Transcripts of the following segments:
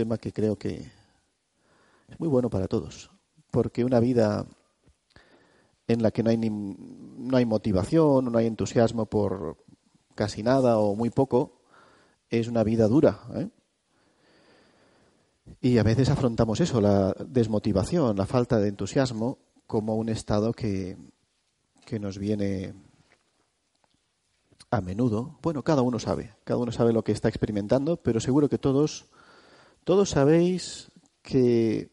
Tema que creo que es muy bueno para todos, porque una vida en la que no hay, ni, no hay motivación, no hay entusiasmo por casi nada o muy poco, es una vida dura. ¿eh? Y a veces afrontamos eso, la desmotivación, la falta de entusiasmo, como un estado que, que nos viene a menudo, bueno, cada uno sabe, cada uno sabe lo que está experimentando, pero seguro que todos, todos sabéis que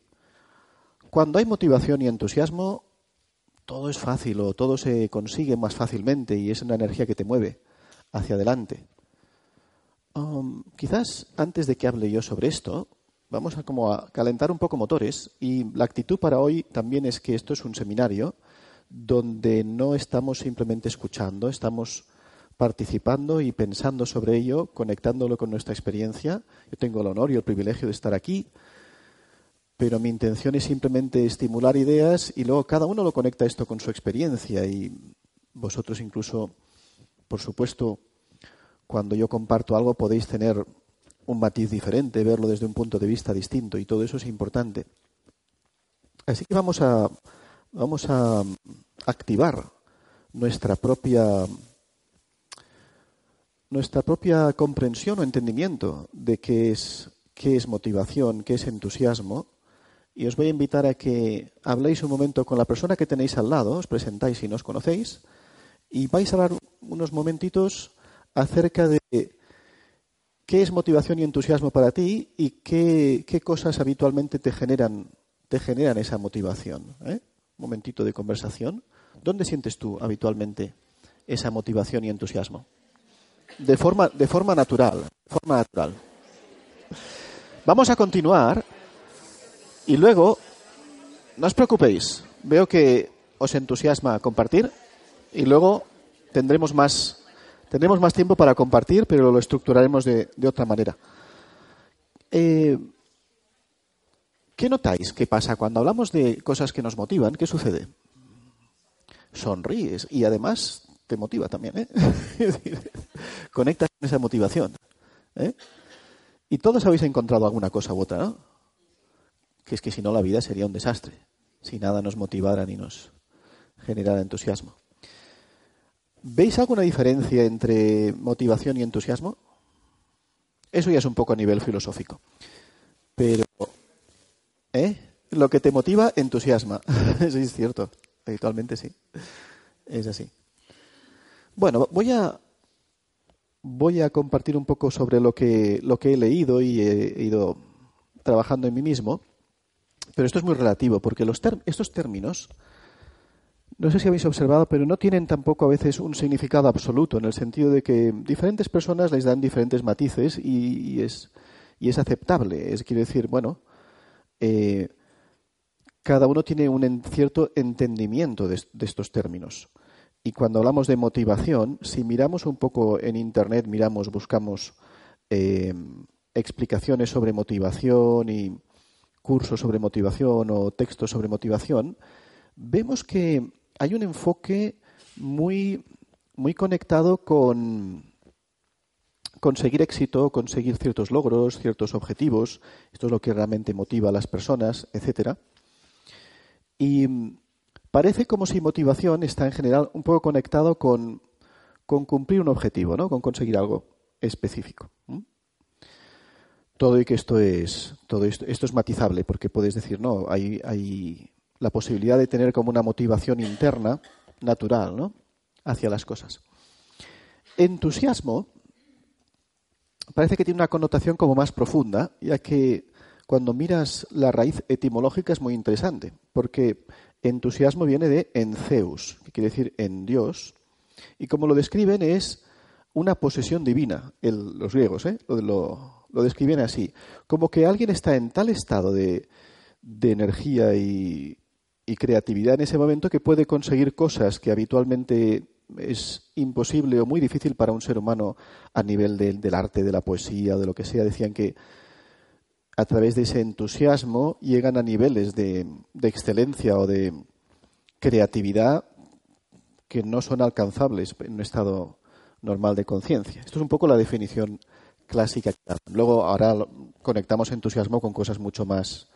cuando hay motivación y entusiasmo, todo es fácil o todo se consigue más fácilmente y es una energía que te mueve hacia adelante. Um, quizás antes de que hable yo sobre esto, vamos a como a calentar un poco motores y la actitud para hoy también es que esto es un seminario donde no estamos simplemente escuchando, estamos participando y pensando sobre ello, conectándolo con nuestra experiencia. Yo tengo el honor y el privilegio de estar aquí, pero mi intención es simplemente estimular ideas y luego cada uno lo conecta esto con su experiencia y vosotros incluso, por supuesto, cuando yo comparto algo podéis tener un matiz diferente, verlo desde un punto de vista distinto y todo eso es importante. Así que vamos a, vamos a activar nuestra propia nuestra propia comprensión o entendimiento de qué es, qué es motivación, qué es entusiasmo. Y os voy a invitar a que habléis un momento con la persona que tenéis al lado, os presentáis si no os conocéis, y vais a hablar unos momentitos acerca de qué es motivación y entusiasmo para ti y qué, qué cosas habitualmente te generan, te generan esa motivación. ¿eh? Un momentito de conversación. ¿Dónde sientes tú habitualmente esa motivación y entusiasmo? De forma, de forma natural. forma natural. Vamos a continuar y luego, no os preocupéis, veo que os entusiasma compartir y luego tendremos más, tendremos más tiempo para compartir, pero lo estructuraremos de, de otra manera. Eh, ¿Qué notáis? ¿Qué pasa cuando hablamos de cosas que nos motivan? ¿Qué sucede? Sonríes y además te motiva también, ¿eh? Conectas con esa motivación. ¿eh? Y todos habéis encontrado alguna cosa u otra, ¿no? Que es que si no la vida sería un desastre, si nada nos motivara ni nos generara entusiasmo. ¿Veis alguna diferencia entre motivación y entusiasmo? Eso ya es un poco a nivel filosófico. Pero, ¿eh? Lo que te motiva, entusiasma. Eso es cierto. Habitualmente sí. Es así. Bueno, voy a, voy a compartir un poco sobre lo que, lo que he leído y he ido trabajando en mí mismo, pero esto es muy relativo, porque los estos términos, no sé si habéis observado, pero no tienen tampoco a veces un significado absoluto, en el sentido de que diferentes personas les dan diferentes matices y, es, y es aceptable. Es quiere decir, bueno, eh, cada uno tiene un cierto entendimiento de estos términos. Y cuando hablamos de motivación, si miramos un poco en Internet, miramos, buscamos eh, explicaciones sobre motivación y cursos sobre motivación o textos sobre motivación, vemos que hay un enfoque muy, muy conectado con, conseguir éxito, conseguir ciertos logros, ciertos objetivos. Esto es lo que realmente motiva a las personas, etcétera. Y parece como si motivación está en general un poco conectado con, cumplir un objetivo, ¿no? Con conseguir algo específico. Todo y que esto es todo esto, esto es matizable porque puedes decir no hay, hay la posibilidad de tener como una motivación interna natural, ¿no? Hacia las cosas. Entusiasmo parece que tiene una connotación como más profunda, ya que cuando miras la raíz etimológica es muy interesante, porque entusiasmo viene de enceus, que quiere decir en Dios, y como lo describen es una posesión divina, los griegos ¿eh? lo, describen así, como que alguien está en tal estado de, energía y, y creatividad en ese momento que puede conseguir cosas que habitualmente es imposible o muy difícil para un ser humano a nivel del arte, de la poesía, de lo que sea. Decían que a través de ese entusiasmo llegan a niveles de, excelencia o de creatividad que no son alcanzables en un estado normal de conciencia. Esto es un poco la definición clásica. Luego ahora conectamos entusiasmo con cosas mucho más,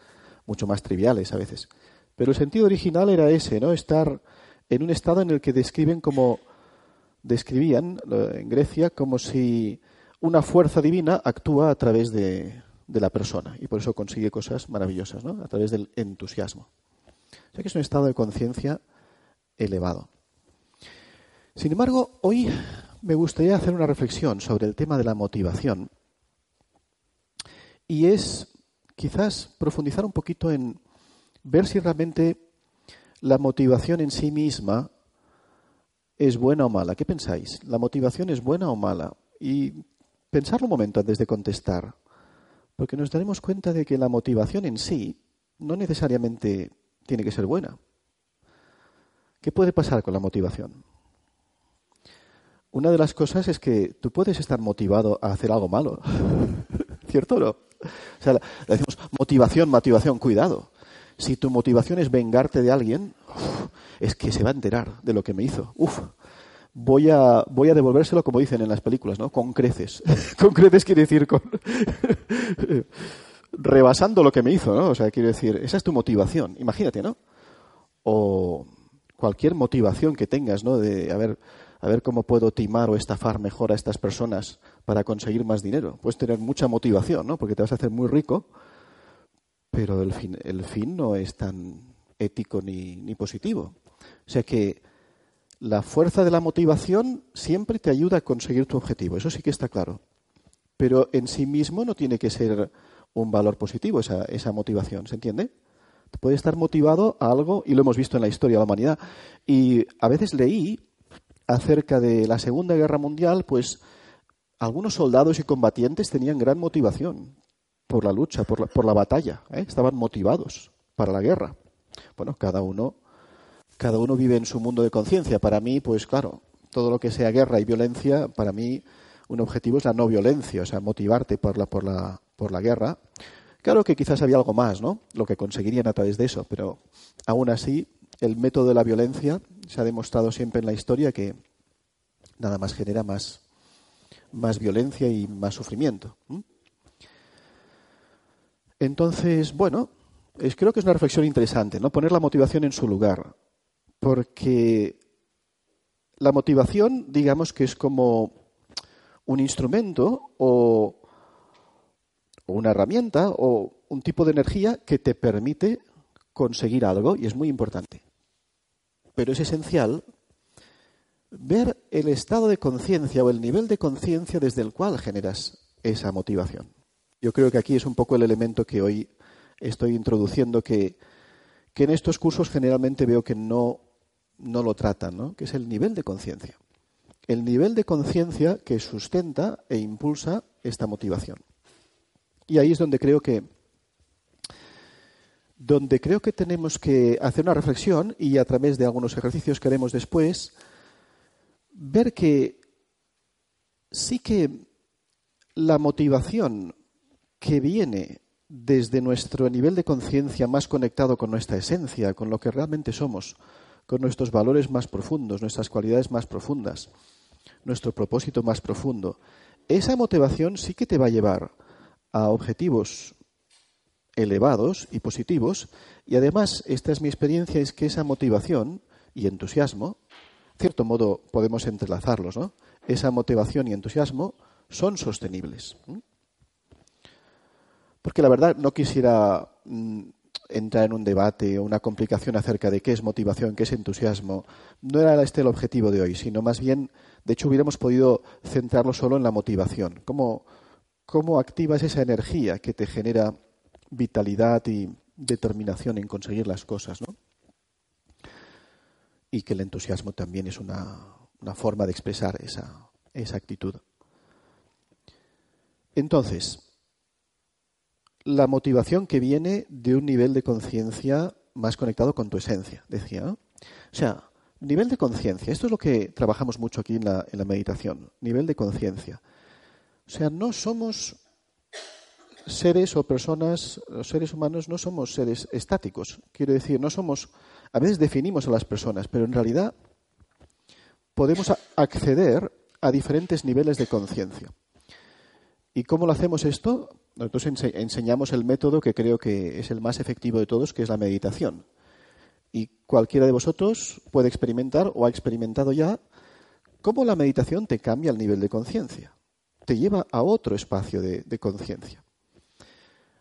mucho más triviales a veces. Pero el sentido original era ese, ¿no? Estar en un estado en el que describen como describían en Grecia como si una fuerza divina actúa a través de, la persona y por eso consigue cosas maravillosas, ¿no? A través del entusiasmo. O sea que es un estado de conciencia elevado. Sin embargo, hoy me gustaría hacer una reflexión sobre el tema de la motivación y es quizás profundizar un poquito en ver si realmente la motivación en sí misma es buena o mala. ¿Qué pensáis? ¿La motivación es buena o mala? Y pensar un momento antes de contestar, porque nos daremos cuenta de que la motivación en sí no necesariamente tiene que ser buena. ¿Qué puede pasar con la motivación? Una de las cosas es que tú puedes estar motivado a hacer algo malo. ¿Cierto o no? O sea, le decimos motivación, motivación, cuidado. Si tu motivación es vengarte de alguien, es que se va a enterar de lo que me hizo. Uf, voy a, voy a devolvérselo como dicen en las películas, ¿no? Con creces. con creces quiere decir con... rebasando lo que me hizo, ¿no? O sea, quiere decir, esa es tu motivación. Imagínate, ¿no? O cualquier motivación que tengas, ¿no? De a ver, a ver cómo puedo timar o estafar mejor a estas personas para conseguir más dinero. Puedes tener mucha motivación, ¿no? Porque te vas a hacer muy rico pero el fin, el fin no es tan ético ni, ni positivo. O sea que la fuerza de la motivación siempre te ayuda a conseguir tu objetivo, eso sí que está claro. Pero en sí mismo no tiene que ser un valor positivo esa, motivación, ¿se entiende? Puede estar motivado a algo, y lo hemos visto en la historia de la humanidad. Y a veces leí acerca de la Segunda Guerra Mundial, pues algunos soldados y combatientes tenían gran motivación por la lucha, por la, por la batalla. ¿eh? Estaban motivados para la guerra. Bueno, cada uno, cada uno vive en su mundo de conciencia. Para mí, pues claro, todo lo que sea guerra y violencia, para mí un objetivo es la no violencia, o sea, motivarte por la, por la, por la guerra. Claro que quizás había algo más, ¿no? Lo que conseguirían a través de eso, pero aún así, el método de la violencia se ha demostrado siempre en la historia que nada más genera más, más violencia y más sufrimiento. Entonces, bueno, creo que es una reflexión interesante, ¿no? Poner la motivación en su lugar. Porque la motivación, digamos que es como un instrumento o, una herramienta o un tipo de energía que te permite conseguir algo y es muy importante. Pero es esencial ver el estado de conciencia o el nivel de conciencia desde el cual generas esa motivación. Yo creo que aquí es un poco el elemento que hoy estoy introduciendo, que, en estos cursos generalmente veo que no, no lo tratan, ¿no? que es el nivel de conciencia. El nivel de conciencia que sustenta e impulsa esta motivación. Y ahí es donde creo que donde creo que tenemos que hacer una reflexión y a través de algunos ejercicios que haremos después, ver que sí que la motivación que viene desde nuestro nivel de conciencia más conectado con nuestra esencia, con lo que realmente somos, con nuestros valores más profundos, nuestras cualidades más profundas, nuestro propósito más profundo. esa motivación sí que te va a llevar a objetivos elevados y positivos y además esta es mi experiencia es que esa motivación y entusiasmo, cierto modo podemos entrelazarlos, ¿no? Esa motivación y entusiasmo son sostenibles. Porque la verdad no quisiera entrar en un debate o una complicación acerca de qué es motivación, qué es entusiasmo. No era este el objetivo de hoy, sino más bien, de hecho, hubiéramos podido centrarlo solo en la motivación. ¿Cómo, cómo activas esa energía que te genera vitalidad y determinación en conseguir las cosas, ¿no? Y que el entusiasmo también es una, una forma de expresar esa, esa actitud. Entonces, la motivación que viene de un nivel de conciencia más conectado con tu esencia, decía. O sea, nivel de conciencia, esto es lo que trabajamos mucho aquí en la, en la meditación, nivel de conciencia. O sea, no somos seres o personas, los seres humanos no somos seres estáticos. Quiero decir, no somos, a veces definimos a las personas, pero en realidad podemos acceder a diferentes niveles de conciencia. ¿Y cómo lo hacemos esto? Nosotros enseñamos el método que creo que es el más efectivo de todos, que es la meditación. Y cualquiera de vosotros puede experimentar o ha experimentado ya cómo la meditación te cambia el nivel de conciencia, te lleva a otro espacio de, conciencia.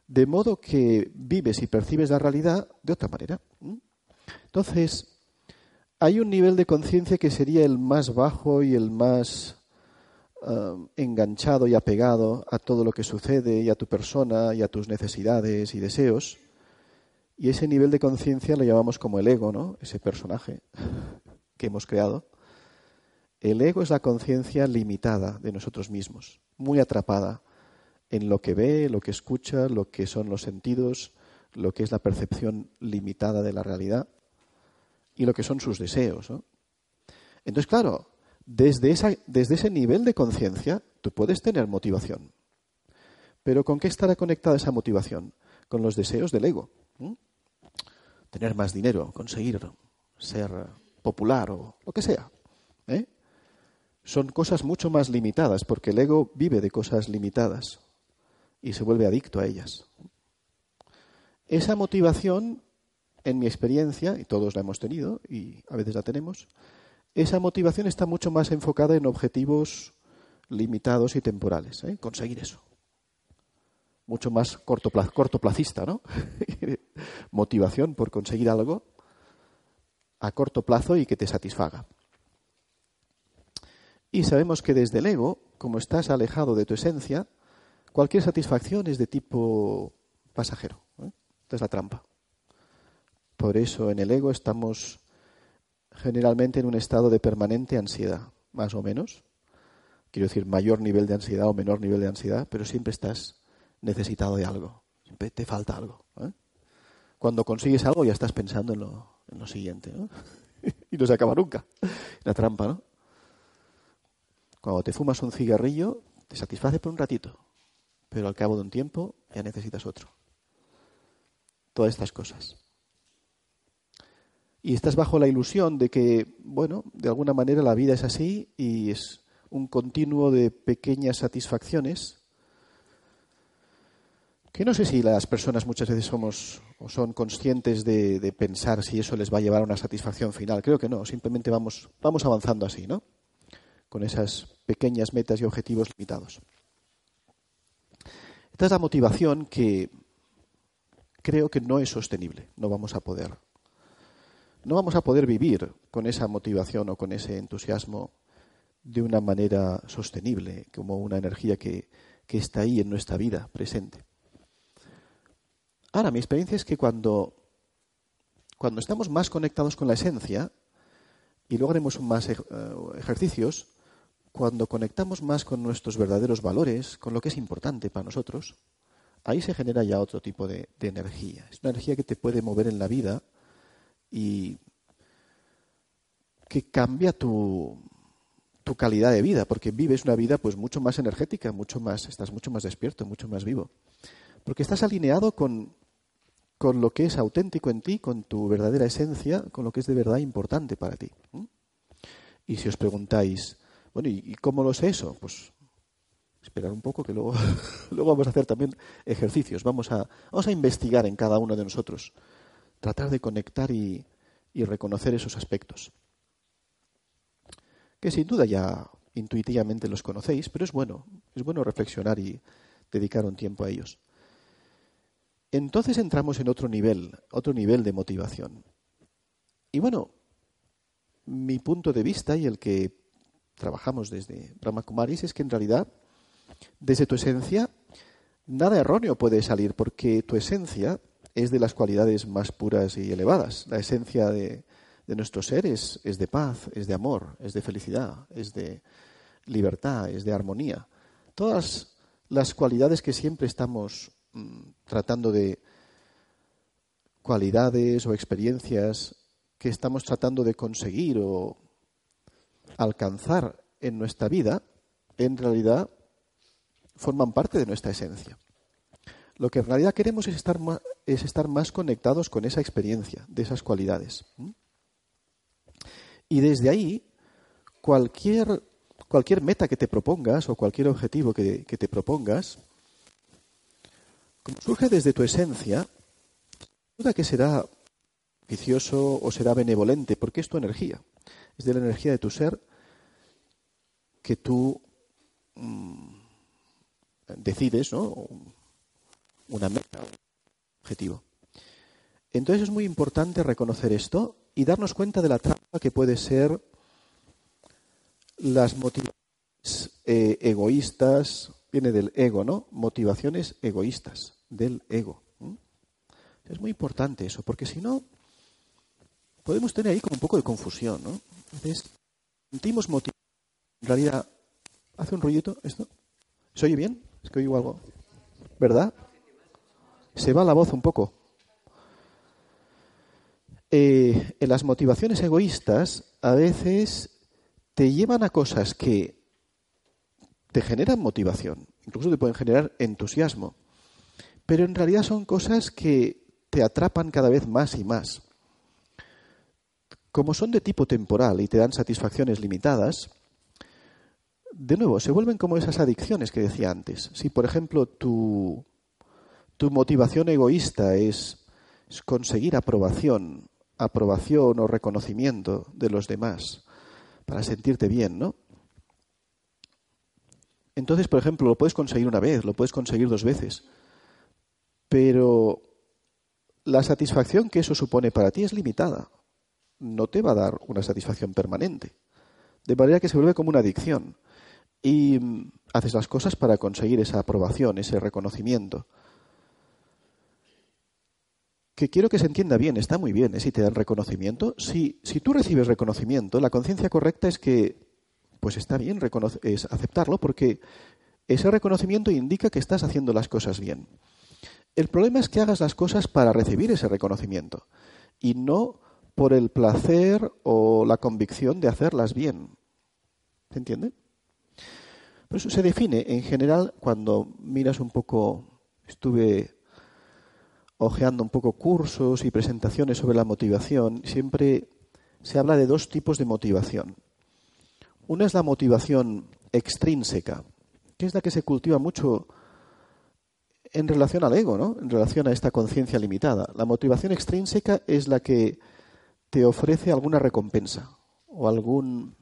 De modo que vives y percibes la realidad de otra manera. Entonces, hay un nivel de conciencia que sería el más bajo y el más Um, enganchado y apegado a todo lo que sucede y a tu persona y a tus necesidades y deseos. Y ese nivel de conciencia lo llamamos como el ego, ¿no? Ese personaje que hemos creado. El ego es la conciencia limitada de nosotros mismos, muy atrapada en lo que ve, lo que escucha, lo que son los sentidos, lo que es la percepción limitada de la realidad y lo que son sus deseos. Entonces, claro, desde, ese nivel de conciencia tú puedes tener motivación. Pero ¿con qué estará conectada esa motivación? Con los deseos del ego. Tener más dinero, conseguir ser popular o lo que sea. ¿eh? Son cosas mucho más limitadas porque el ego vive de cosas limitadas y se vuelve adicto a ellas. Esa motivación, en mi experiencia, y todos la hemos tenido y a veces la tenemos, esa motivación está mucho más enfocada en objetivos limitados y temporales, ¿eh? conseguir eso. Mucho más cortoplacista, ¿no? motivación por conseguir algo a corto plazo y que te satisfaga. Y sabemos que desde el ego, como estás alejado de tu esencia, cualquier satisfacción es de tipo pasajero. ¿eh? Esta es la trampa. Por eso en el ego estamos generalmente en un estado de permanente ansiedad, más o menos. Quiero decir, mayor nivel de ansiedad o menor nivel de ansiedad, pero siempre estás necesitado de algo, siempre te falta algo. ¿eh? Cuando consigues algo ya estás pensando en lo, en lo siguiente, y no se acaba nunca. La trampa, ¿no? Cuando te fumas un cigarrillo, te satisface por un ratito, pero al cabo de un tiempo ya necesitas otro. Todas estas cosas y estás bajo la ilusión de que, bueno, de alguna manera la vida es así y es un continuo de pequeñas satisfacciones que no sé si las personas muchas veces somos o son conscientes de, pensar si eso les va a llevar a una satisfacción final. Creo que no, simplemente vamos, vamos avanzando así, ¿no? Con esas pequeñas metas y objetivos limitados. Esta es la motivación que creo que no es sostenible, no vamos a poder no vamos a poder vivir con esa motivación o con ese entusiasmo de una manera sostenible, como una energía que, está ahí en nuestra vida presente. Ahora, mi experiencia es que cuando, cuando estamos más conectados con la esencia, y luego haremos más eh, ejercicios, cuando conectamos más con nuestros verdaderos valores, con lo que es importante para nosotros, ahí se genera ya otro tipo de energía. Es una energía que te puede mover en la vida y que cambia tu, tu calidad de vida, porque vives una vida pues mucho más energética, mucho más, estás mucho más despierto, mucho más vivo. Porque estás alineado con, con lo que es auténtico en ti, con tu verdadera esencia, con lo que es de verdad importante para ti. Y si os preguntáis, bueno, ¿y cómo lo sé eso? Pues Esperar un poco que luego, luego vamos a hacer también ejercicios. Vamos a, vamos a investigar en cada uno de nosotros. Tratar de conectar y, reconocer esos aspectos. Que sin duda ya intuitivamente los conocéis, pero es bueno, es bueno reflexionar y dedicar un tiempo a ellos. Entonces entramos en otro nivel, otro nivel de motivación. Y bueno, mi punto de vista y el que trabajamos desde Brahma Kumaris es que en realidad desde tu esencia, nada erróneo puede salir, porque tu esencia es de las cualidades más puras y elevadas. La esencia de, nuestro ser es, de paz, es de amor, es de felicidad, es de libertad, es de armonía. Todas las cualidades que siempre estamos mm, tratando de cualidades o experiencias que estamos tratando de conseguir o alcanzar en nuestra vida, en realidad forman parte de nuestra esencia. Lo que en realidad queremos es estar más, es estar más conectados con esa experiencia, de esas cualidades. Y desde ahí, cualquier, cualquier meta que te propongas o cualquier objetivo que, que te propongas, surge desde tu esencia, duda que será vicioso o será benevolente, porque es tu energía. Es de la energía de tu ser que tú mm, decides, ¿no? Una meta, un objetivo. Entonces es muy importante reconocer esto y darnos cuenta de la trampa que puede ser las motivaciones eh, egoístas, viene del ego, ¿no? Motivaciones egoístas, del ego. Es muy importante eso, porque si no, podemos tener ahí como un poco de confusión, ¿no? Entonces, sentimos motivación. En realidad, ¿hace un rollito esto? ¿Se oye bien? Es que oigo algo. ¿Verdad? Se va la voz un poco. Eh, en las motivaciones egoístas a veces te llevan a cosas que te generan motivación, incluso te pueden generar entusiasmo, pero en realidad son cosas que te atrapan cada vez más y más. Como son de tipo temporal y te dan satisfacciones limitadas, de nuevo, se vuelven como esas adicciones que decía antes. Si, por ejemplo, tu, tu motivación egoísta es, conseguir aprobación, aprobación o reconocimiento de los demás para sentirte bien, ¿no? Entonces, por ejemplo, lo puedes conseguir una vez, lo puedes conseguir dos veces, pero la satisfacción que eso supone para ti es limitada. No te va a dar una satisfacción permanente. De manera que se vuelve como una adicción y mm, haces las cosas para conseguir esa aprobación, ese reconocimiento. Que quiero que se entienda bien, está muy bien, ¿eh? si te dan reconocimiento. Si, si tú recibes reconocimiento, la conciencia correcta es que, pues está bien es aceptarlo, porque ese reconocimiento indica que estás haciendo las cosas bien. El problema es que hagas las cosas para recibir ese reconocimiento y no por el placer o la convicción de hacerlas bien. ¿Se entiende? Por eso se define, en general, cuando miras un poco, estuve ojeando un poco cursos y presentaciones sobre la motivación, siempre se habla de dos tipos de motivación. Una es la motivación extrínseca, que es la que se cultiva mucho en relación al ego, ¿no? En relación a esta conciencia limitada. La motivación extrínseca es la que te ofrece alguna recompensa o algún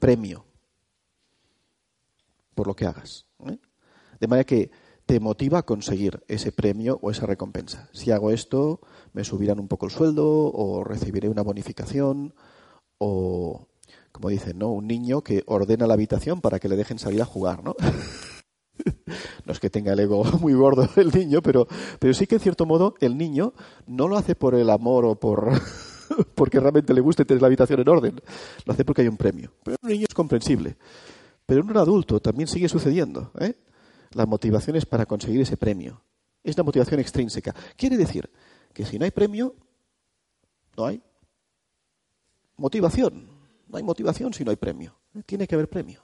premio por lo que hagas. ¿eh? De manera que te motiva a conseguir ese premio o esa recompensa. Si hago esto, me subirán un poco el sueldo o recibiré una bonificación o, como dicen, ¿no? Un niño que ordena la habitación para que le dejen salir a jugar, ¿no? no es que tenga el ego muy gordo el niño, pero, pero sí que en cierto modo el niño no lo hace por el amor o por porque realmente le guste tener la habitación en orden. Lo hace porque hay un premio. Pero un niño es comprensible. Pero en un adulto también sigue sucediendo. ¿eh? Las motivaciones para conseguir ese premio. Es una motivación extrínseca. Quiere decir que si no hay premio, no hay motivación. No hay motivación si no hay premio. Tiene que haber premio.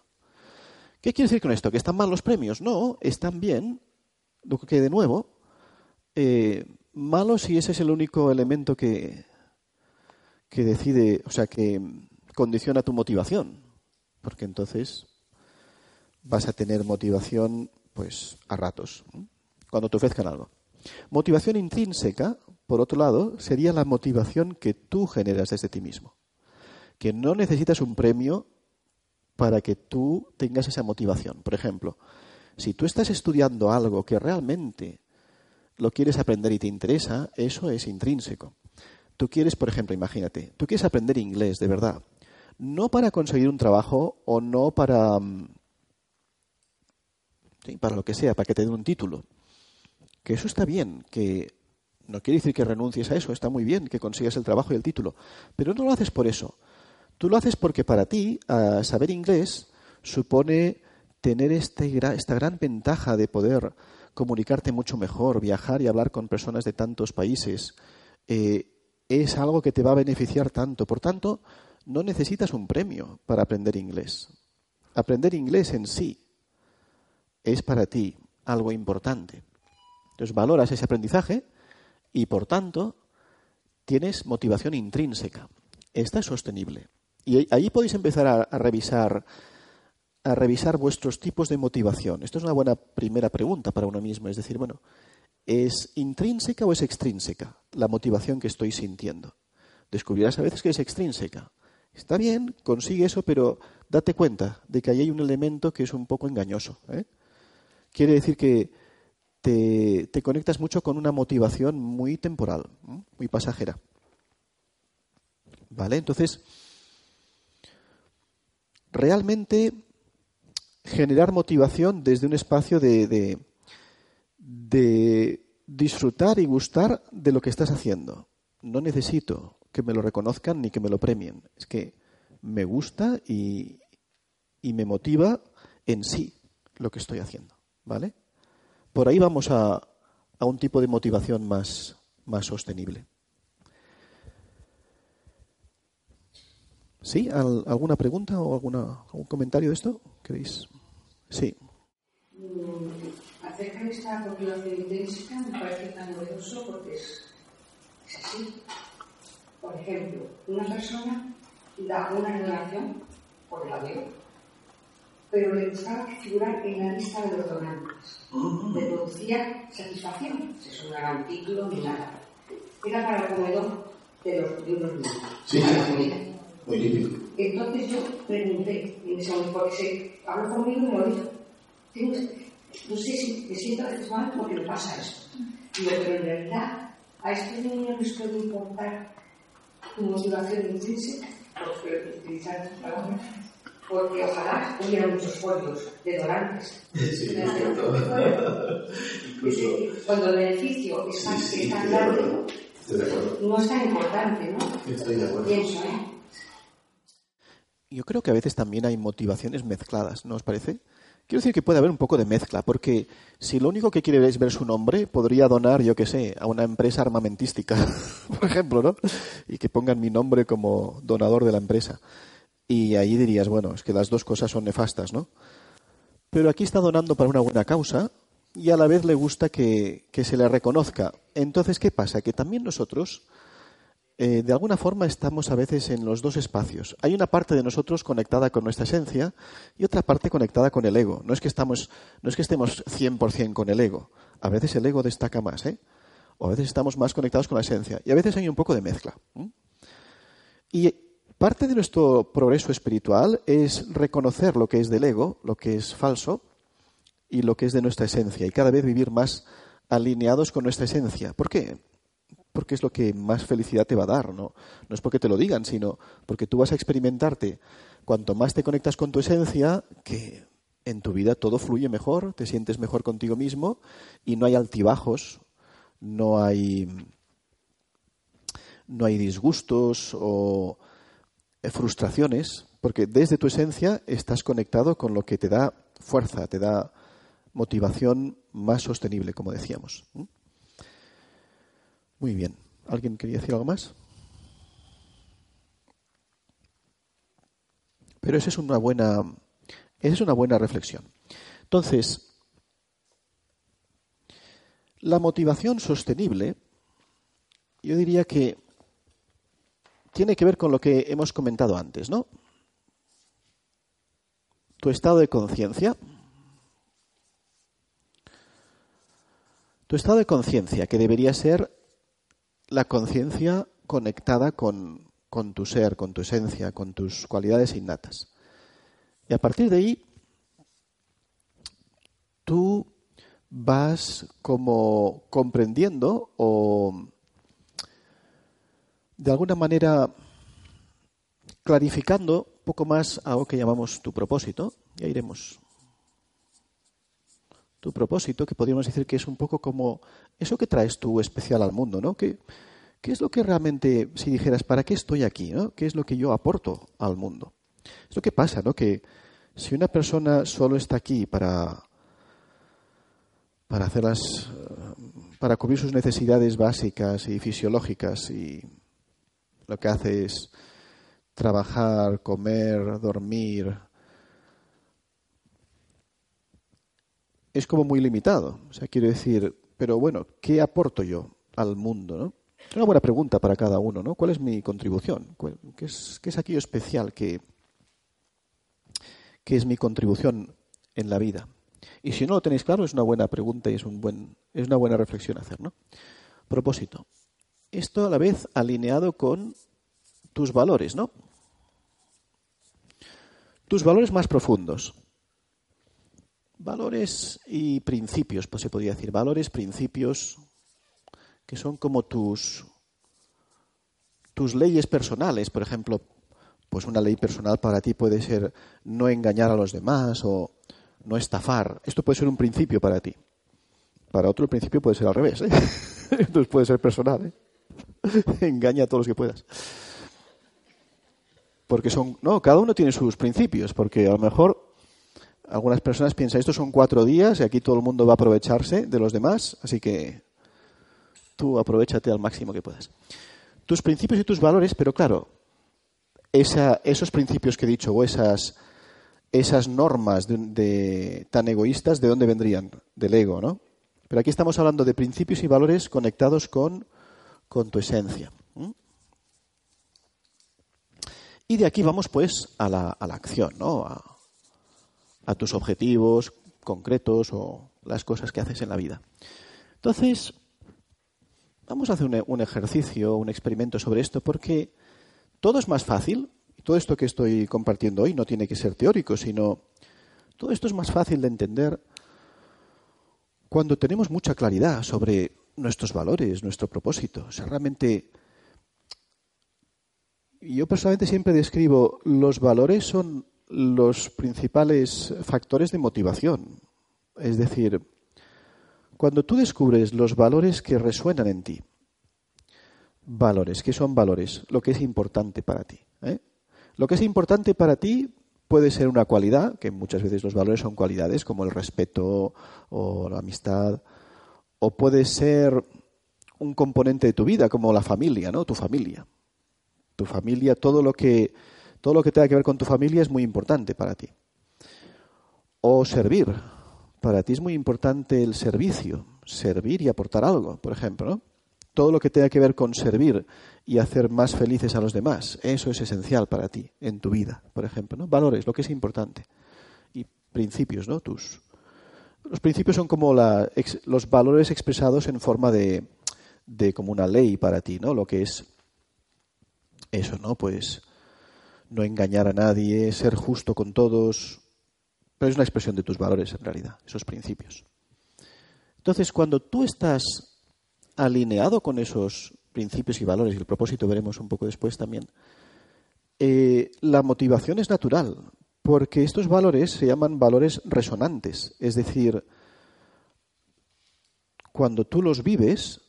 ¿Qué quiere decir con esto? ¿Que están mal los premios? No, están bien. Lo que de nuevo, eh, malo si ese es el único elemento que, que decide, o sea, que condiciona tu motivación. Porque entonces vas a tener motivación pues a ratos, cuando te ofrezcan algo. Motivación intrínseca, por otro lado, sería la motivación que tú generas desde ti mismo. Que no necesitas un premio para que tú tengas esa motivación. Por ejemplo, si tú estás estudiando algo que realmente lo quieres aprender y te interesa, eso es intrínseco. Tú quieres, por ejemplo, imagínate, tú quieres aprender inglés de verdad, no para conseguir un trabajo o no para para lo que sea, para que te den un título. Que eso está bien, que no quiere decir que renuncies a eso, está muy bien que consigas el trabajo y el título, pero no lo haces por eso. Tú lo haces porque para ti saber inglés supone tener este, esta gran ventaja de poder comunicarte mucho mejor, viajar y hablar con personas de tantos países. Eh, es algo que te va a beneficiar tanto. Por tanto, no necesitas un premio para aprender inglés. Aprender inglés en sí es para ti algo importante. Entonces valoras ese aprendizaje y por tanto tienes motivación intrínseca. Esta es sostenible. Y ahí podéis empezar a, revisar a revisar vuestros tipos de motivación. Esto es una buena primera pregunta para uno mismo. Es decir, bueno, ¿es intrínseca o es extrínseca la motivación que estoy sintiendo? Descubrirás a veces que es extrínseca. Está bien, consigue eso, pero date cuenta de que ahí hay un elemento que es un poco engañoso. ¿eh? Quiere decir que te, conectas mucho con una motivación muy temporal, muy pasajera. ¿Vale? Entonces, realmente generar motivación desde un espacio de, disfrutar y gustar de lo que estás haciendo. No necesito que me lo reconozcan ni que me lo premien. Es que me gusta y me motiva en sí lo que estoy haciendo. ¿Vale? Por ahí vamos a, a un tipo de motivación más, más sostenible. ¿Sí? ¿Alguna pregunta o algún comentario de esto? ¿Queréis? Sí. Acerca de esta motivación intrínseca me parece tan novedoso porque es, así. Por ejemplo, una persona da una relación por la veo pero le gustaba figurar en la lista de los donantes. Le producía satisfacción, eso no era un título ni nada. Era para el comedor de, los, de unos niños. Sí, sí, Muy difícil. Entonces yo pregunté, en ese momento, porque se habló conmigo y me lo dijo. no sé si me siento mal porque me pasa esto. Digo, pero en realidad a estos niños les puede importar tu motivación intrínseca, porque utilizar estas palabras porque ojalá hubiera muchos folios de donantes. Sí, Incluso... Cuando el beneficio es tan, sí, sí, grande, no es tan importante, ¿no? Estoy de acuerdo. Pienso, ¿eh? Yo creo que a veces también hay motivaciones mezcladas, ¿no os parece? Quiero decir que puede haber un poco de mezcla, porque si lo único que quiere es ver su nombre, podría donar, yo qué sé, a una empresa armamentística, por ejemplo, ¿no? Y que pongan mi nombre como donador de la empresa. Y ahí dirías, bueno, es que las dos cosas son nefastas, ¿no? Pero aquí está donando para una buena causa y a la vez le gusta que, se le reconozca. Entonces, ¿qué pasa? Que también nosotros, eh, de alguna forma, estamos a veces en los dos espacios. Hay una parte de nosotros conectada con nuestra esencia y otra parte conectada con el ego. No es que, estamos, no es que estemos 100% con el ego. A veces el ego destaca más, ¿eh? O a veces estamos más conectados con la esencia. Y a veces hay un poco de mezcla. Y Parte de nuestro progreso espiritual es reconocer lo que es del ego, lo que es falso, y lo que es de nuestra esencia, y cada vez vivir más alineados con nuestra esencia. ¿Por qué? Porque es lo que más felicidad te va a dar, ¿no? No es porque te lo digan, sino porque tú vas a experimentarte. Cuanto más te conectas con tu esencia, que en tu vida todo fluye mejor, te sientes mejor contigo mismo y no hay altibajos, no hay no hay disgustos o frustraciones, porque desde tu esencia estás conectado con lo que te da fuerza, te da motivación más sostenible, como decíamos. Muy bien. ¿Alguien quería decir algo más? Pero esa es una buena, esa es una buena reflexión. Entonces, la motivación sostenible, yo diría que tiene que ver con lo que hemos comentado antes, ¿no? tu estado de conciencia, tu estado de conciencia, que debería ser la conciencia conectada con, con tu ser, con tu esencia, con tus cualidades innatas. Y a partir de ahí, tú vas como comprendiendo o de alguna manera clarificando un poco más algo que llamamos tu propósito. Ya iremos. Tu propósito, que podríamos decir que es un poco como eso que traes tú especial al mundo, ¿no? ¿Qué, qué es lo que realmente, si dijeras, ¿para qué estoy aquí? ¿no? ¿Qué es lo que yo aporto al mundo? Es lo que pasa, ¿no? Que si una persona solo está aquí para, para hacerlas, para cubrir sus necesidades básicas y fisiológicas y lo que hace es trabajar, comer, dormir, es como muy limitado. O sea, quiero decir, pero bueno, ¿qué aporto yo al mundo? ¿no? Es una buena pregunta para cada uno, ¿no? ¿Cuál es mi contribución? ¿Qué es, qué es aquello especial que, qué es mi contribución en la vida. Y si no lo tenéis claro, es una buena pregunta y es, un buen, es una buena reflexión hacer. ¿no? Propósito. Esto a la vez alineado con tus valores, ¿no? Tus valores más profundos. Valores y principios, pues se podría decir. Valores, principios, que son como tus, tus leyes personales. Por ejemplo, pues una ley personal para ti puede ser no engañar a los demás o no estafar. Esto puede ser un principio para ti. Para otro el principio puede ser al revés. ¿eh? Entonces puede ser personal. ¿eh? Engaña a todos los que puedas. Porque son, no, cada uno tiene sus principios, porque a lo mejor algunas personas piensan, estos son cuatro días y aquí todo el mundo va a aprovecharse de los demás, así que tú aprovechate al máximo que puedas. Tus principios y tus valores, pero claro, esos principios que he dicho o esas, esas normas de, tan egoístas, ¿de dónde vendrían? Del ego, ¿no? Pero aquí estamos hablando de principios y valores conectados con, con tu esencia. Y de aquí vamos pues a la, a la acción, ¿no? A, tus objetivos concretos o las cosas que haces en la vida. Entonces, vamos a hacer un, un ejercicio, un experimento sobre esto, porque todo es más fácil. Todo esto que estoy compartiendo hoy no tiene que ser teórico, sino todo esto es más fácil de entender cuando tenemos mucha claridad sobre nuestros valores, nuestro propósito. O sea, realmente yo personalmente siempre describo los valores son los principales factores de motivación. Es decir, cuando tú descubres los valores que resuenan en ti, valores. ¿Qué son valores? Lo que es importante para ti. ¿eh? Lo que es importante para ti puede ser una cualidad, que muchas veces los valores son cualidades, como el respeto o la amistad, o puede ser un componente de tu vida, como la familia, ¿no? Tu familia. Tu familia, todo lo que, todo lo que tenga que ver con tu familia es muy importante para ti. O servir. Para ti es muy importante el servicio, servir y aportar algo, por ejemplo, ¿no? todo lo que tenga que ver con servir y hacer más felices a los demás, eso es esencial para ti en tu vida, por ejemplo, ¿no? Valores, lo que es importante. Y principios, ¿no? Tus los principios son como los valores expresados en forma de, de como una ley para ti, ¿no? Lo que es eso, ¿no? Pues no engañar a nadie, ser justo con todos, pero es una expresión de tus valores en realidad, esos principios. Entonces, cuando tú estás alineado con esos principios y valores, y el propósito veremos un poco después también, eh, la motivación es natural, porque estos valores se llaman valores resonantes, es decir, cuando tú los vives,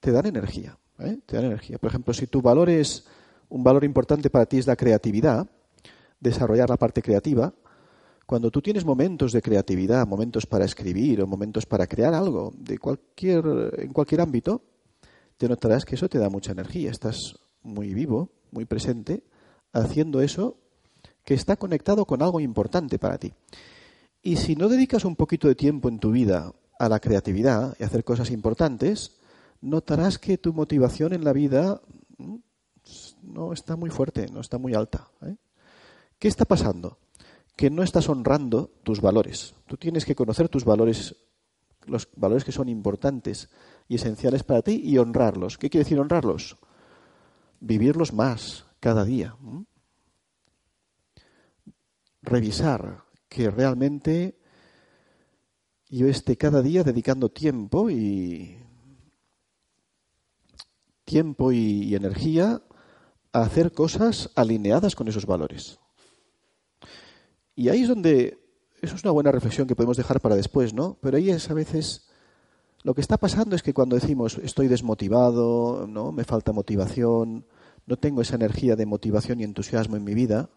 te dan energía. ¿eh? Te dan energía. Por ejemplo, si tu valor es, un valor importante para ti es la creatividad, desarrollar la parte creativa, cuando tú tienes momentos de creatividad, momentos para escribir o momentos para crear algo de cualquier, en cualquier ámbito, te notarás que eso te da mucha energía. Estás muy vivo, muy presente, haciendo eso que está conectado con algo importante para ti. Y si no dedicas un poquito de tiempo en tu vida a la creatividad y a hacer cosas importantes, notarás que tu motivación en la vida mm, no está muy fuerte, no está muy alta. ¿eh? ¿Qué está pasando? que no estás honrando tus valores. Tú tienes que conocer tus valores, los valores que son importantes y esenciales para ti y honrarlos. ¿Qué quiere decir honrarlos? Vivirlos más cada día. Revisar que realmente yo esté cada día dedicando tiempo y tiempo y, energía a hacer cosas alineadas con esos valores. Y ahí es donde, eso es una buena reflexión que podemos dejar para después, ¿no? Pero ahí es a veces, lo que está pasando es que cuando decimos estoy desmotivado, ¿no? Me falta motivación, no tengo esa energía de motivación y entusiasmo en mi vida,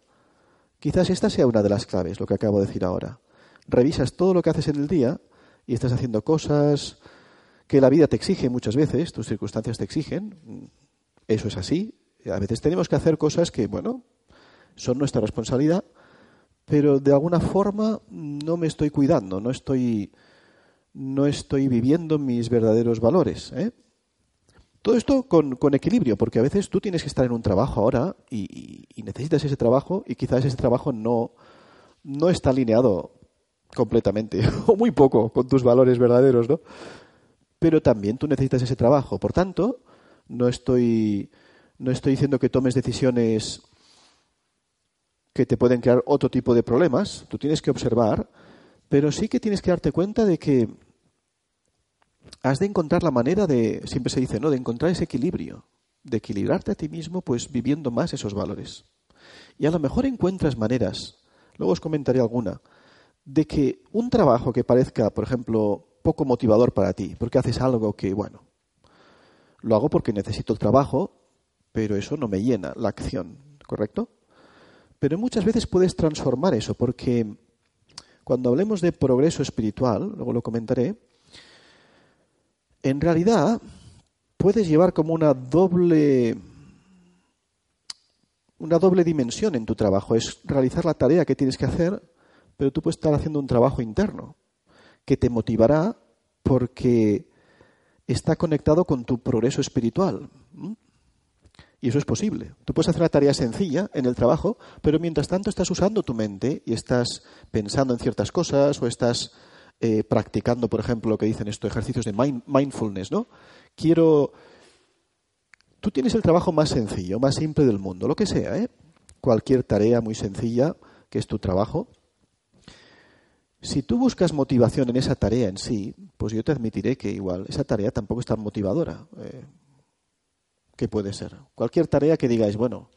quizás esta sea una de las claves, lo que acabo de decir ahora revisas todo lo que haces en el día y estás haciendo cosas que la vida te exige muchas veces, tus circunstancias te exigen, eso es así. A veces tenemos que hacer cosas que, bueno, son nuestra responsabilidad, pero de alguna forma no me estoy cuidando, no estoy, no estoy viviendo mis verdaderos valores. ¿eh? Todo esto con, equilibrio, porque a veces tú tienes que estar en un trabajo ahora y, y necesitas ese trabajo y quizás ese trabajo no, no está alineado completamente, o muy poco, con tus valores verdaderos, ¿no? Pero también tú necesitas ese trabajo. Por tanto, no estoy, no estoy diciendo que tomes decisiones que te pueden crear otro tipo de problemas. Tú tienes que observar, pero sí que tienes que darte cuenta de que has de encontrar la manera de, siempre se dice, ¿no? De encontrar ese equilibrio, de equilibrarte a ti mismo, pues viviendo más esos valores. Y a lo mejor encuentras maneras, luego os comentaré alguna, de que un trabajo que parezca, por ejemplo, poco motivador para ti, porque haces algo que, bueno, lo hago porque necesito el trabajo, pero eso no me llena la acción, ¿correcto? Pero muchas veces puedes transformar eso, porque cuando hablemos de progreso espiritual, luego lo comentaré, en realidad puedes llevar como una doble una doble dimensión en tu trabajo, es realizar la tarea que tienes que hacer pero tú puedes estar haciendo un trabajo interno que te motivará porque está conectado con tu progreso espiritual. Y eso es posible. Tú puedes hacer una tarea sencilla en el trabajo, pero mientras tanto estás usando tu mente y estás pensando en ciertas cosas o estás eh, practicando, por ejemplo, lo que dicen estos ejercicios de mindfulness, ¿no? Quiero... Tú tienes el trabajo más sencillo, más simple del mundo, lo que sea, ¿eh? Cualquier tarea muy sencilla que es tu trabajo, si tú buscas motivación en esa tarea en sí, pues yo te admitiré que igual esa tarea tampoco es tan motivadora. Eh, ¿Qué puede ser? Cualquier tarea que digáis, bueno,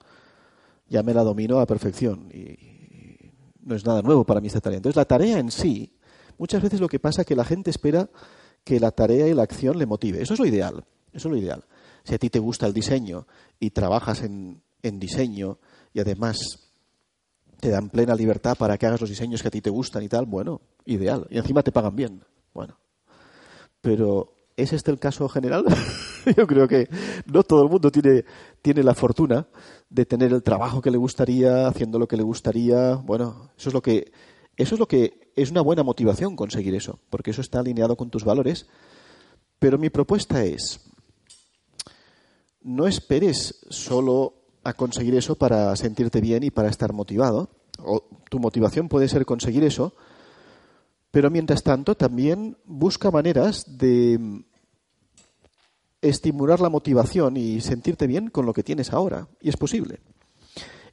ya me la domino a perfección y no es nada nuevo para mí esta tarea. Entonces la tarea en sí, muchas veces lo que pasa es que la gente espera que la tarea y la acción le motive. Eso es lo ideal. Eso es lo ideal. Si a ti te gusta el diseño y trabajas en, en diseño y además te dan plena libertad para que hagas los diseños que a ti te gustan y tal, bueno, ideal. Y encima te pagan bien. Bueno. Pero, ¿es este el caso general? Yo creo que no todo el mundo tiene, tiene la fortuna de tener el trabajo que le gustaría, haciendo lo que le gustaría. Bueno, eso es lo que, eso es lo que es una buena motivación conseguir eso, porque eso está alineado con tus valores. Pero mi propuesta es, no esperes solo a conseguir eso para sentirte bien y para estar motivado. O tu motivación puede ser conseguir eso, pero mientras tanto también busca maneras de estimular la motivación y sentirte bien con lo que tienes ahora. Y es posible.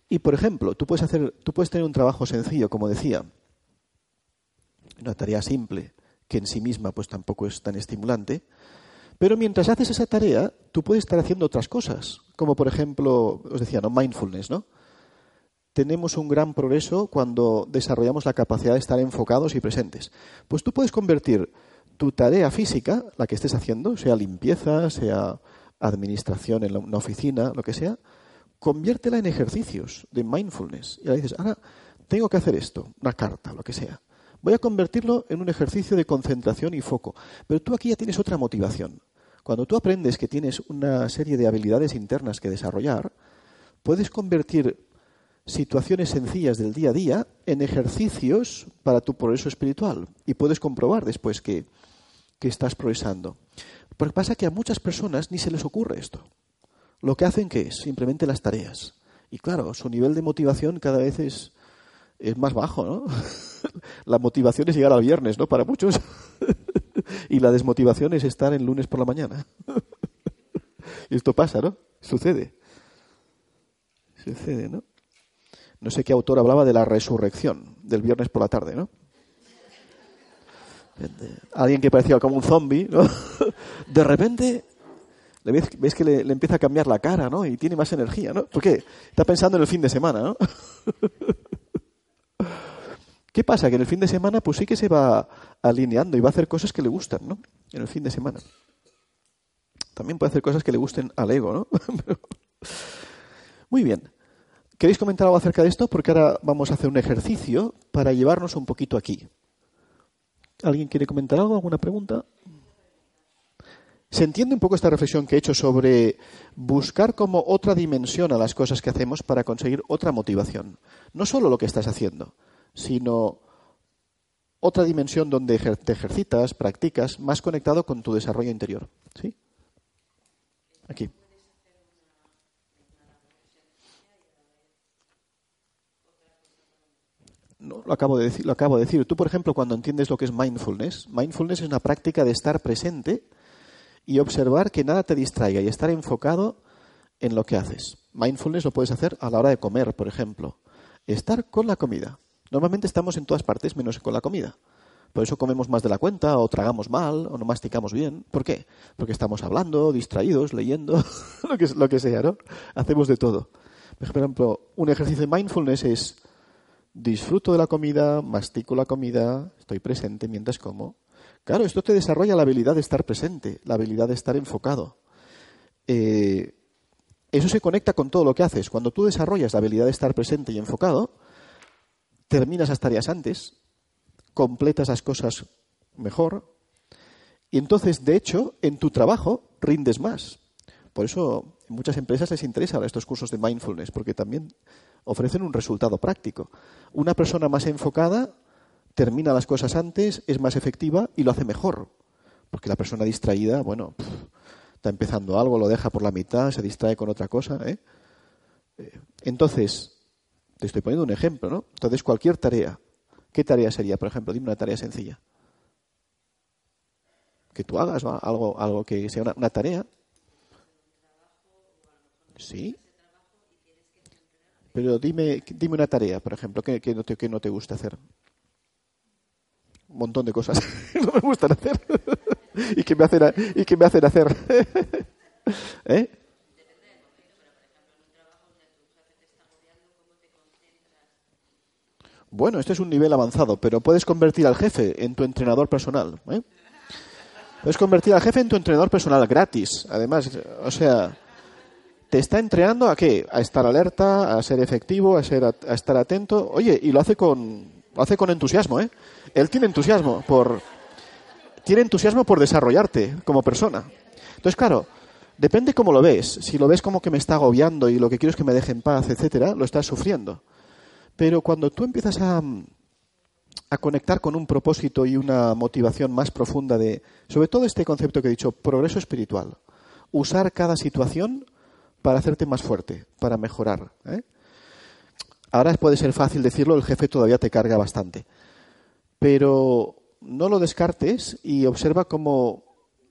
Y por ejemplo, tú puedes hacer, tú puedes tener un trabajo sencillo, como decía, una tarea simple que en sí misma pues tampoco es tan estimulante, pero mientras haces esa tarea, tú puedes estar haciendo otras cosas, como por ejemplo, os decía, ¿no? mindfulness, ¿no? Tenemos un gran progreso cuando desarrollamos la capacidad de estar enfocados y presentes. Pues tú puedes convertir tu tarea física, la que estés haciendo, sea limpieza, sea administración en una oficina, lo que sea, conviértela en ejercicios de mindfulness. Y ahora dices, ahora tengo que hacer esto, una carta, lo que sea. Voy a convertirlo en un ejercicio de concentración y foco. Pero tú aquí ya tienes otra motivación. Cuando tú aprendes que tienes una serie de habilidades internas que desarrollar, puedes convertir situaciones sencillas del día a día en ejercicios para tu progreso espiritual. Y puedes comprobar después que, que estás progresando. Porque pasa que a muchas personas ni se les ocurre esto. Lo que hacen que es simplemente las tareas. Y claro, su nivel de motivación cada vez es, es más bajo, ¿no? La motivación es llegar al viernes, ¿no? Para muchos. Y la desmotivación es estar el lunes por la mañana. Esto pasa, ¿no? Sucede. Sucede, ¿no? No sé qué autor hablaba de la resurrección del viernes por la tarde, ¿no? Alguien que parecía como un zombie, ¿no? De repente ves, que le, empieza a cambiar la cara, ¿no? Y tiene más energía, ¿no? ¿Por qué? Está pensando en el fin de semana, ¿no? ¿Qué pasa? Que en el fin de semana pues sí que se va alineando y va a hacer cosas que le gustan, ¿no? En el fin de semana. También puede hacer cosas que le gusten al ego, ¿no? Muy bien. ¿Queréis comentar algo acerca de esto? Porque ahora vamos a hacer un ejercicio para llevarnos un poquito aquí. ¿Alguien quiere comentar algo? ¿Alguna pregunta? ¿Se entiende un poco esta reflexión que he hecho sobre buscar como otra dimensión a las cosas que hacemos para conseguir otra motivación? No solo lo que estás haciendo, sino otra dimensión donde te ejercitas, practicas, más conectado con tu desarrollo interior. ¿Sí? Aquí. No, lo acabo de decir, lo acabo de decir. Tú, por ejemplo, cuando entiendes lo que es mindfulness, mindfulness es una práctica de estar presente y observar que nada te distraiga y estar enfocado en lo que haces. Mindfulness lo puedes hacer a la hora de comer, por ejemplo. Estar con la comida. Normalmente estamos en todas partes menos con la comida. Por eso comemos más de la cuenta, o tragamos mal, o no masticamos bien. ¿Por qué? Porque estamos hablando, distraídos, leyendo, lo, que, lo que sea, ¿no? Hacemos de todo. Por ejemplo, un ejercicio de mindfulness es disfruto de la comida, mastico la comida, estoy presente mientras como. Claro, esto te desarrolla la habilidad de estar presente, la habilidad de estar enfocado. Eh, eso se conecta con todo lo que haces. Cuando tú desarrollas la habilidad de estar presente y enfocado, terminas las tareas antes, completas las cosas mejor y entonces, de hecho, en tu trabajo rindes más. Por eso en muchas empresas les interesan estos cursos de mindfulness, porque también ofrecen un resultado práctico. Una persona más enfocada termina las cosas antes, es más efectiva y lo hace mejor. Porque la persona distraída, bueno, está empezando algo, lo deja por la mitad, se distrae con otra cosa. ¿eh? Eh, entonces, te estoy poniendo un ejemplo, ¿no? Entonces, cualquier tarea ¿Qué tarea sería, por ejemplo? Dime una tarea sencilla. Que tú hagas algo, algo que sea una, tarea. Sí. Pero dime, dime una tarea, por ejemplo, que, no te, que no te gusta hacer. Un montón de cosas no me gustan hacer y que me hacen, y que me hacen hacer. ¿Eh? Bueno, este es un nivel avanzado, pero puedes convertir al jefe en tu entrenador personal. ¿eh? Puedes convertir al jefe en tu entrenador personal gratis. Además, o sea, te está entrenando a qué? A estar alerta, a ser efectivo, a, ser, a estar atento. Oye, y lo hace con, lo hace con entusiasmo, ¿eh? Él tiene entusiasmo por, tiene entusiasmo por desarrollarte como persona. Entonces, claro, depende cómo lo ves. Si lo ves como que me está agobiando y lo que quiero es que me deje en paz, etcétera, lo estás sufriendo. Pero cuando tú empiezas a, a conectar con un propósito y una motivación más profunda de, sobre todo este concepto que he dicho, progreso espiritual, usar cada situación para hacerte más fuerte, para mejorar. ¿eh? Ahora puede ser fácil decirlo, el jefe todavía te carga bastante, pero no lo descartes y observa cómo,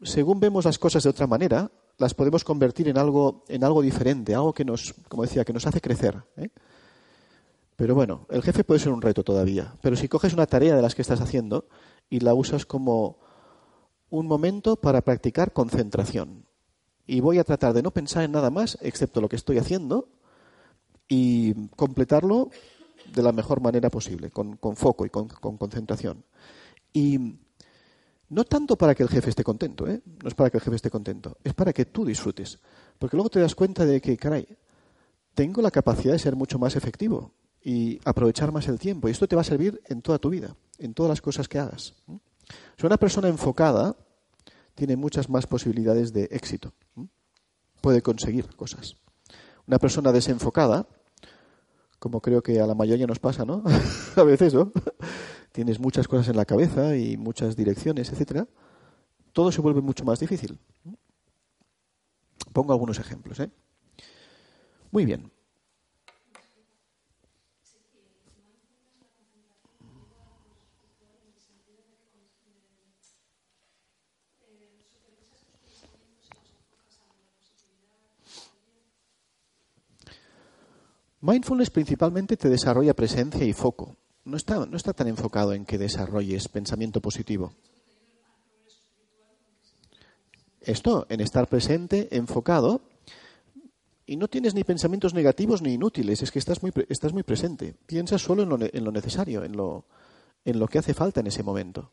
según vemos las cosas de otra manera, las podemos convertir en algo, en algo diferente, algo que nos, como decía, que nos hace crecer. ¿eh? Pero bueno, el jefe puede ser un reto todavía. Pero si coges una tarea de las que estás haciendo y la usas como un momento para practicar concentración. Y voy a tratar de no pensar en nada más excepto lo que estoy haciendo y completarlo de la mejor manera posible, con, foco y con, concentración. Y no tanto para que el jefe esté contento, ¿eh? no es para que el jefe esté contento, es para que tú disfrutes. Porque luego te das cuenta de que, caray, tengo la capacidad de ser mucho más efectivo y aprovechar más el tiempo. Y esto te va a servir en toda tu vida, en todas las cosas que hagas. Si una persona enfocada tiene muchas más posibilidades de éxito. Puede conseguir cosas. Una persona desenfocada, como creo que a la mayoría nos pasa, ¿no? a veces, ¿no? Tienes muchas cosas en la cabeza y muchas direcciones, etcétera. Todo se vuelve mucho más difícil. Pongo algunos ejemplos, ¿eh? Muy bien. Mindfulness principalmente te desarrolla presencia y foco. No está, no está tan enfocado en que desarrolles pensamiento positivo. Esto, en estar presente, enfocado, y no tienes ni pensamientos negativos ni inútiles, es que estás muy, estás muy presente. Piensas solo en lo, en lo necesario, en lo, en lo que hace falta en ese momento.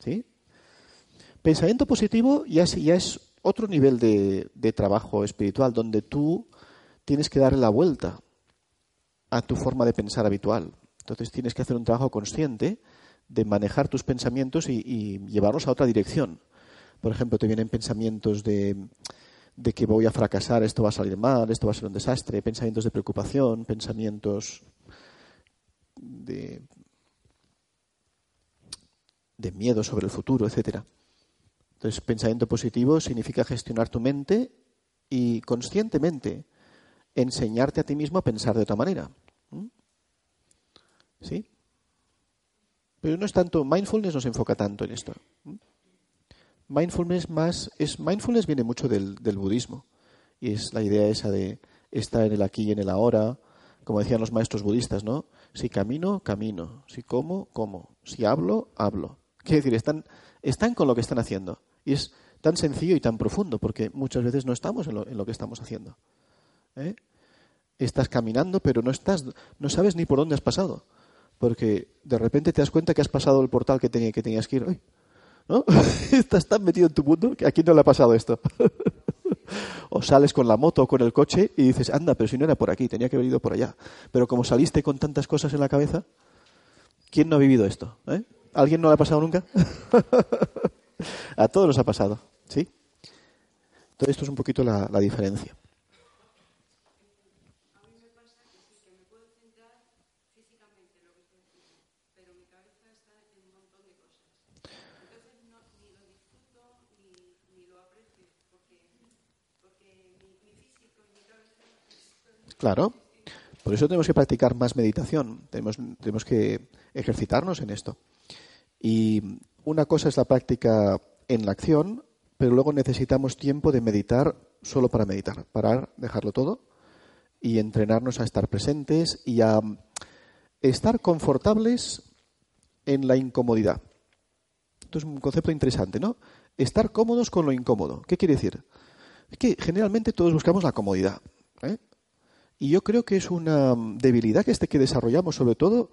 ¿Sí? Pensamiento positivo ya es, ya es otro nivel de, de trabajo espiritual, donde tú tienes que darle la vuelta a tu forma de pensar habitual. Entonces tienes que hacer un trabajo consciente de manejar tus pensamientos y, llevarlos a otra dirección. Por ejemplo, te vienen pensamientos de, de que voy a fracasar, esto va a salir mal, esto va a ser un desastre, pensamientos de preocupación, pensamientos de, de miedo sobre el futuro, etcétera. Entonces, pensamiento positivo significa gestionar tu mente y conscientemente enseñarte a ti mismo a pensar de otra manera. ¿Mm? ¿Sí? Pero no es tanto, mindfulness no se enfoca tanto en esto. ¿Mm? Mindfulness más, es, mindfulness viene mucho del, budismo y es la idea esa de estar en el aquí y en el ahora, como decían los maestros budistas, ¿no? Si camino, camino. Si como, como. Si hablo, hablo. Quiere decir, están, están con lo que están haciendo. Y es tan sencillo y tan profundo, porque muchas veces no estamos en lo, en lo que estamos haciendo. ¿Eh? Estás caminando, pero no estás, no sabes ni por dónde has pasado. Porque de repente te das cuenta que has pasado el portal que, tenía, que tenías que ir. hoy. ¿No? Estás tan metido en tu mundo que a quién no le ha pasado esto. o sales con la moto o con el coche y dices, anda, pero si no era por aquí, tenía que haber ido por allá. Pero como saliste con tantas cosas en la cabeza, ¿quién no ha vivido esto? ¿Eh? ¿Alguien no le ha pasado nunca? a todos nos ha pasado, ¿sí? Entonces esto es un poquito la diferencia. Claro. Por eso tenemos que practicar más meditación. Tenemos, que ejercitarnos en esto. Y una cosa es la práctica en la acción, pero luego necesitamos tiempo de meditar solo para meditar. Parar, dejarlo todo y entrenarnos a estar presentes y a estar confortables en la incomodidad. Esto es un concepto interesante, ¿no? Estar cómodos con lo incómodo. ¿Qué quiere decir? Es que generalmente todos buscamos la comodidad. ¿eh? Y yo creo que es una debilidad que, este que desarrollamos, sobre todo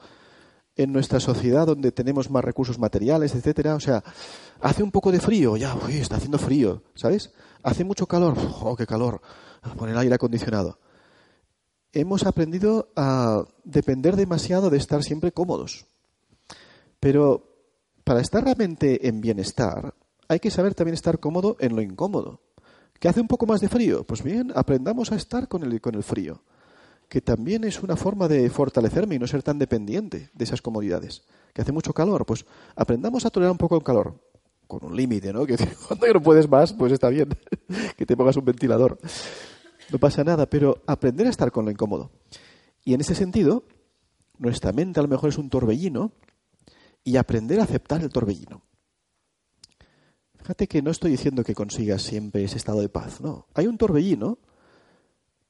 en nuestra sociedad donde tenemos más recursos materiales, etcétera. O sea, hace un poco de frío, ya, uy, está haciendo frío, ¿sabes? Hace mucho calor, oh, qué calor, poner aire acondicionado. Hemos aprendido a depender demasiado de estar siempre cómodos. Pero para estar realmente en bienestar, hay que saber también estar cómodo en lo incómodo. ¿Que hace un poco más de frío? Pues bien, aprendamos a estar con el, con el frío que también es una forma de fortalecerme y no ser tan dependiente de esas comodidades. Que hace mucho calor, pues aprendamos a tolerar un poco el calor, con un límite, ¿no? Que cuando no puedes más, pues está bien que te pongas un ventilador. No pasa nada, pero aprender a estar con lo incómodo. Y en ese sentido, nuestra mente a lo mejor es un torbellino y aprender a aceptar el torbellino. Fíjate que no estoy diciendo que consigas siempre ese estado de paz, no. Hay un torbellino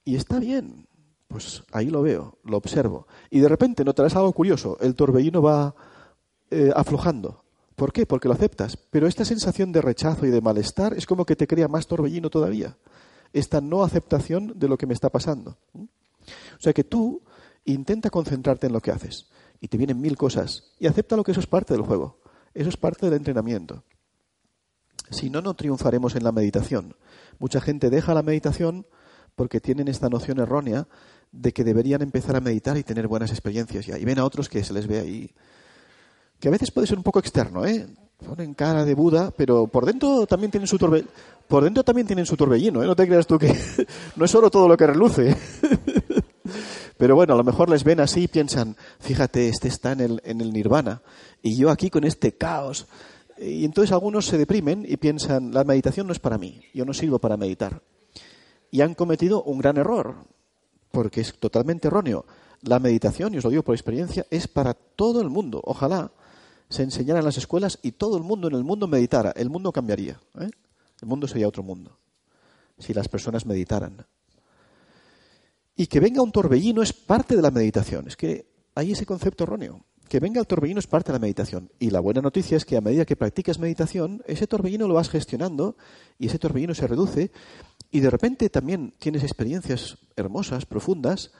y está bien, pues ahí lo veo, lo observo. Y de repente notarás algo curioso. El torbellino va eh, aflojando. ¿Por qué? Porque lo aceptas. Pero esta sensación de rechazo y de malestar es como que te crea más torbellino todavía. Esta no aceptación de lo que me está pasando. O sea que tú intenta concentrarte en lo que haces. Y te vienen mil cosas. Y acepta lo que eso es parte del juego. Eso es parte del entrenamiento. Si no, no triunfaremos en la meditación. Mucha gente deja la meditación porque tienen esta noción errónea de que deberían empezar a meditar y tener buenas experiencias. Y ven a otros que se les ve ahí, que a veces puede ser un poco externo, ¿eh? Ponen cara de Buda, pero por dentro también tienen su por dentro también tienen su torbellino, ¿eh? No te creas tú que no es solo todo lo que reluce. Pero bueno, a lo mejor les ven así y piensan, fíjate, este está en el, en el nirvana y yo aquí con este caos. Y entonces algunos se deprimen y piensan, la meditación no es para mí, yo no sirvo para meditar. Y han cometido un gran error, porque es totalmente erróneo. La meditación, y os lo digo por experiencia, es para todo el mundo. Ojalá se enseñara en las escuelas y todo el mundo en el mundo meditara. El mundo cambiaría. ¿eh? El mundo sería otro mundo si las personas meditaran. Y que venga un torbellino es parte de la meditación. Es que hay ese concepto erróneo. Que venga el torbellino es parte de la meditación. Y la buena noticia es que a medida que practicas meditación, ese torbellino lo vas gestionando y ese torbellino se reduce y de repente también tienes experiencias hermosas, profundas.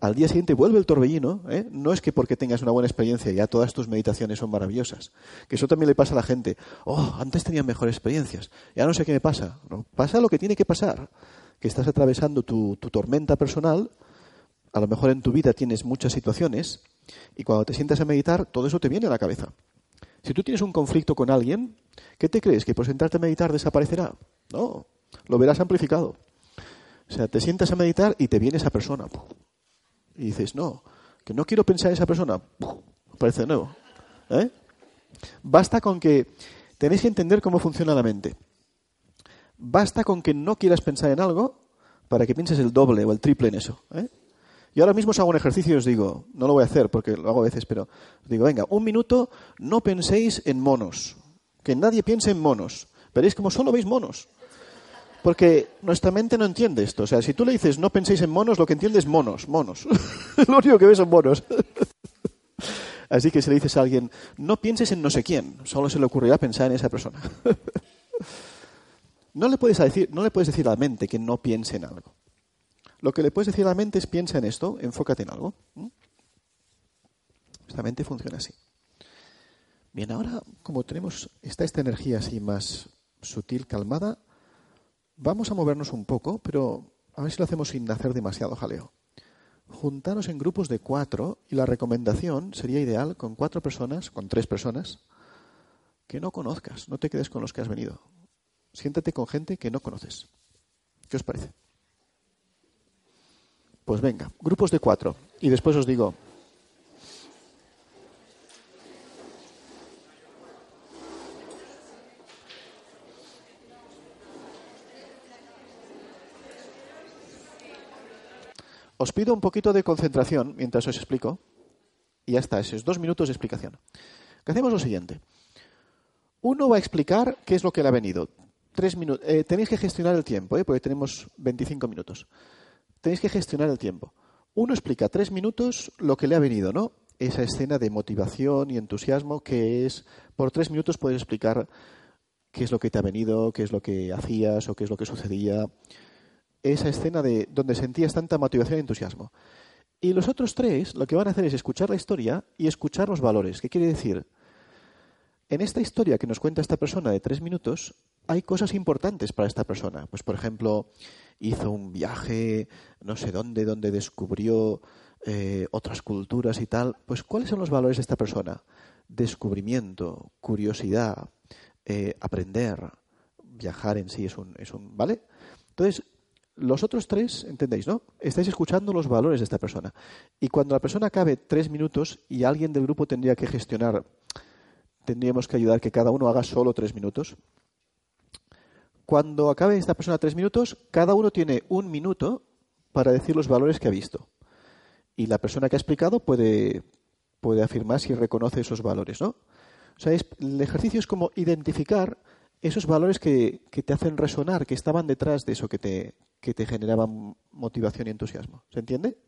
Al día siguiente vuelve el torbellino. ¿eh? No es que porque tengas una buena experiencia ya todas tus meditaciones son maravillosas. Que eso también le pasa a la gente. Oh, antes tenía mejores experiencias. Ya no sé qué me pasa. No, pasa lo que tiene que pasar que estás atravesando tu, tormenta personal, a lo mejor en tu vida tienes muchas situaciones, y cuando te sientas a meditar, todo eso te viene a la cabeza. Si tú tienes un conflicto con alguien, ¿qué te crees? ¿Que por sentarte a meditar desaparecerá? No, lo verás amplificado. O sea, te sientas a meditar y te viene esa persona. Y dices, no, que no quiero pensar en esa persona. Aparece de nuevo. ¿Eh? Basta con que tenéis que entender cómo funciona la mente. Basta con que no quieras pensar en algo para que pienses el doble o el triple en eso. ¿eh? Yo ahora mismo os hago un ejercicio y os digo, no lo voy a hacer porque lo hago a veces, pero os digo, venga, un minuto, no penséis en monos. Que nadie piense en monos. Veréis como solo veis monos. Porque nuestra mente no entiende esto. O sea, si tú le dices no penséis en monos, lo que entiende es monos, monos. lo único que ves son monos. Así que si le dices a alguien, no pienses en no sé quién, solo se le ocurrirá pensar en esa persona. No le, puedes decir, no le puedes decir a la mente que no piense en algo. Lo que le puedes decir a la mente es piensa en esto, enfócate en algo. Esta mente funciona así. Bien, ahora como tenemos esta, esta energía así más sutil, calmada, vamos a movernos un poco, pero a ver si lo hacemos sin hacer demasiado jaleo. Juntaros en grupos de cuatro y la recomendación sería ideal con cuatro personas, con tres personas, que no conozcas, no te quedes con los que has venido siéntate con gente que no conoces. ¿Qué os parece? Pues venga, grupos de cuatro. Y después os digo. Os pido un poquito de concentración mientras os explico. Y ya está, esos dos minutos de explicación. Que hacemos lo siguiente. Uno va a explicar qué es lo que le ha venido tres minutos. Eh, tenéis que gestionar el tiempo, ¿eh? porque tenemos 25 minutos. Tenéis que gestionar el tiempo. Uno explica tres minutos lo que le ha venido, ¿no? Esa escena de motivación y entusiasmo que es, por tres minutos puedes explicar qué es lo que te ha venido, qué es lo que hacías o qué es lo que sucedía. Esa escena de donde sentías tanta motivación y entusiasmo. Y los otros tres lo que van a hacer es escuchar la historia y escuchar los valores. ¿Qué quiere decir? En esta historia que nos cuenta esta persona de tres minutos, hay cosas importantes para esta persona. Pues, por ejemplo, hizo un viaje, no sé dónde, donde descubrió eh, otras culturas y tal. Pues, ¿cuáles son los valores de esta persona? Descubrimiento, curiosidad, eh, aprender, viajar en sí es un, es un. ¿Vale? Entonces, los otros tres, entendéis, ¿no? Estáis escuchando los valores de esta persona. Y cuando la persona acabe tres minutos y alguien del grupo tendría que gestionar, tendríamos que ayudar que cada uno haga solo tres minutos cuando acabe esta persona tres minutos, cada uno tiene un minuto para decir los valores que ha visto. Y la persona que ha explicado puede, puede afirmar si reconoce esos valores, ¿no? O sea, el ejercicio es como identificar esos valores que, que, te hacen resonar, que estaban detrás de eso que te, que te generaban motivación y entusiasmo. ¿Se entiende?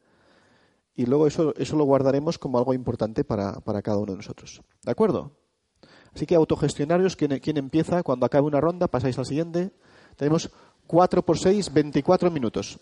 Y luego eso, eso lo guardaremos como algo importante para, para cada uno de nosotros. ¿De acuerdo? Así que autogestionarios, ¿quién, empieza? Cuando acabe una ronda, pasáis al siguiente. Tenemos 4 por 6, 24 minutos.